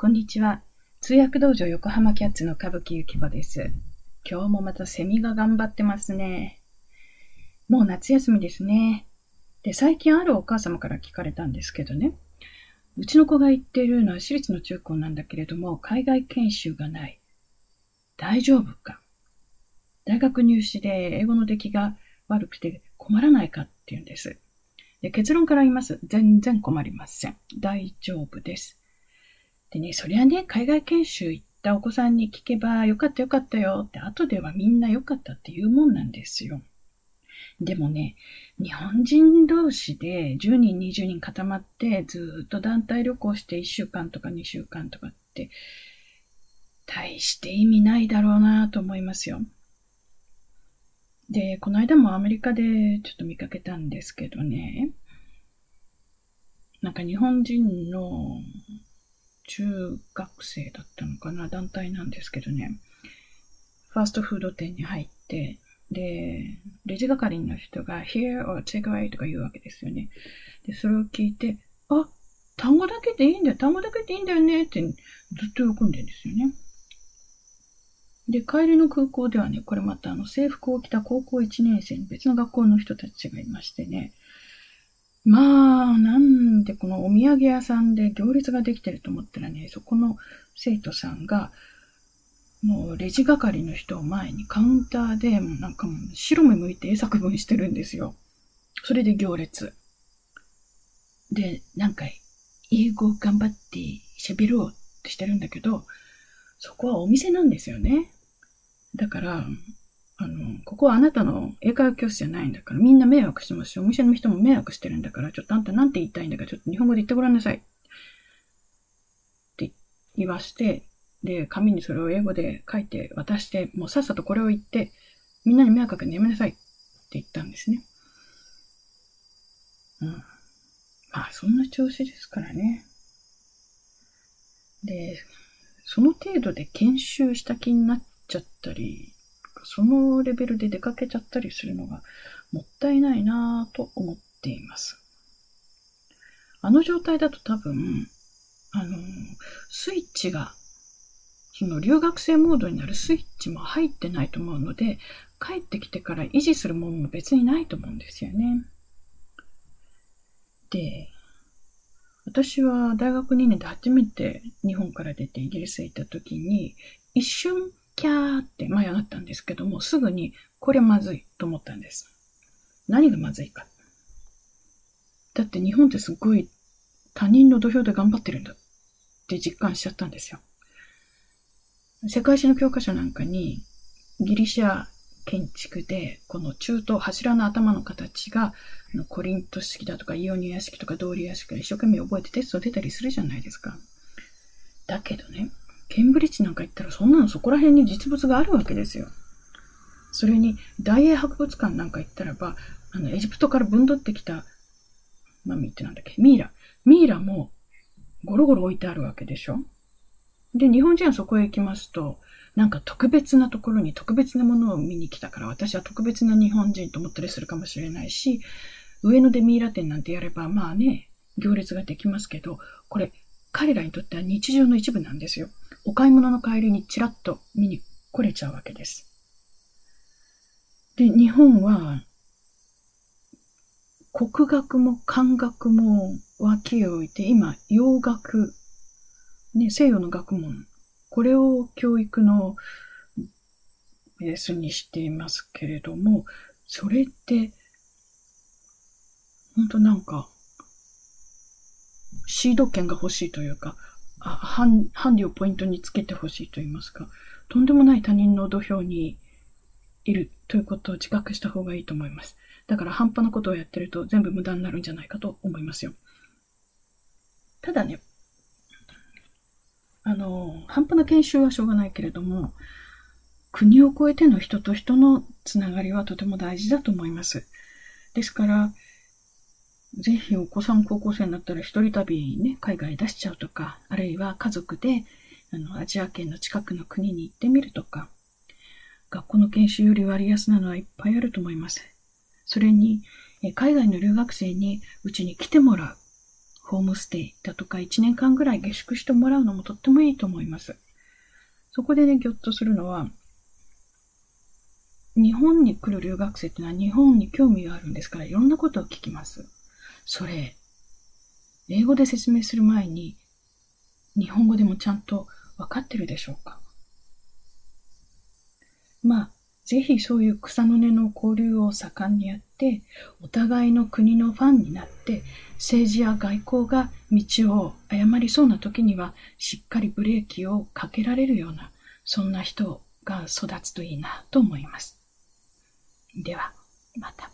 こんにちは。通訳道場横浜キャッツの歌舞伎ゆき子です。今日もまたセミが頑張ってますね。もう夏休みですね。で、最近あるお母様から聞かれたんですけどね。うちの子が行っているのは私立の中高なんだけれども、海外研修がない。大丈夫か？大学入試で英語の出来が悪くて困らないかって言うんです。で結論から言います。全然困りません。大丈夫です。でね、そりゃね、海外研修行ったお子さんに聞けば、よかったよかったよって、後ではみんなよかったって言うもんなんですよ。でもね、日本人同士で10人、20人固まって、ずっと団体旅行して1週間とか2週間とかって、大して意味ないだろうなと思いますよ。で、この間もアメリカでちょっと見かけたんですけどね、なんか日本人の中学生だったのかな、団体なんですけどね、ファーストフード店に入って、で、レジ係の人が here or take away とか言うわけですよね。で、それを聞いて、あ、単語だけでいいんだよ、単語だけでいいんだよねってずっと喜んでるんですよね。で、帰りの空港ではね、これまたあの制服を着た高校1年生の別の学校の人たちがいましてね、まあ、なんでこのお土産屋さんで行列ができてると思ったらね、そこの生徒さんが、もうレジ係の人を前にカウンターで、もうなんかもう白目向いて絵作文してるんですよ。それで行列。で、なんか、英語頑張って喋ろうってしてるんだけど、そこはお店なんですよね。だから、あの、ここはあなたの英会話教室じゃないんだから、みんな迷惑してますし、お店の人も迷惑してるんだから、ちょっとあんたなんて言いたいんだから、ちょっと日本語で言ってごらんなさい。って言わして、で、紙にそれを英語で書いて渡して、もうさっさとこれを言って、みんなに迷惑かけるのやめなさいって言ったんですね。うん。まあ、そんな調子ですからね。で、その程度で研修した気になっちゃったり、そのレベルで出かけちゃったりするのがもったいないなぁと思っています。あの状態だと多分、あの、スイッチが、その留学生モードになるスイッチも入ってないと思うので、帰ってきてから維持するものも別にないと思うんですよね。で、私は大学2年で初めて日本から出てイギリスへ行った時に、一瞬キャーって舞い上がったんですけども、すぐにこれまずいと思ったんです。何がまずいか。だって日本ってすごい他人の土俵で頑張ってるんだって実感しちゃったんですよ。世界史の教科書なんかにギリシャ建築で、この中東柱の頭の形が、コリント式だとかイオニア式とかドーリア式が一生懸命覚えてテスト出たりするじゃないですか。だけどね、ケンブリッジなんか行ったらそんなのそこら辺に実物があるわけですよ。それに大英博物館なんか行ったらば、あの、エジプトから分取ってきた、マミってなんだっけ、ミイラ。ミイラもゴロゴロ置いてあるわけでしょ？で、日本人はそこへ行きますと、なんか特別なところに特別なものを見に来たから、私は特別な日本人と思ったりするかもしれないし、上野でミイラ店なんてやれば、まあね、行列ができますけど、これ、彼らにとっては日常の一部なんですよ。お買い物の帰りにちらっと見に来れちゃうわけです。で、日本は、国学も漢学も脇へ置いて、今、洋学、ね、西洋の学問、これを教育のベースにしていますけれども、それって、本当なんか、シード権が欲しいというか、ハンハンディをポイントにつけてほしいと言いますか、とんでもない他人の土俵にいるということを自覚した方がいいと思います。だから半端なことをやってると全部無駄になるんじゃないかと思いますよ。ただね、あの、半端な研修はしょうがないけれども、国を越えての人と人のつながりはとても大事だと思います。ですから、ぜひお子さん高校生になったら一人旅ね、海外出しちゃうとか、あるいは家族で、あの、アジア圏の近くの国に行ってみるとか、学校の研修より割安なのはいっぱいあると思います。それに、海外の留学生にうちに来てもらう。ホームステイだとか1年間ぐらい下宿してもらうのもとってもいいと思います。そこでね、ぎょっとするのは、日本に来る留学生っていうのは日本に興味があるんですから、いろんなことを聞きます。それ、英語で説明する前に、日本語でもちゃんと分かってるでしょうか？まあ、ぜひそういう草の根の交流を盛んにやって、お互いの国のファンになって、政治や外交が道を誤りそうな時には、しっかりブレーキをかけられるような、そんな人が育つといいなと思います。では、また。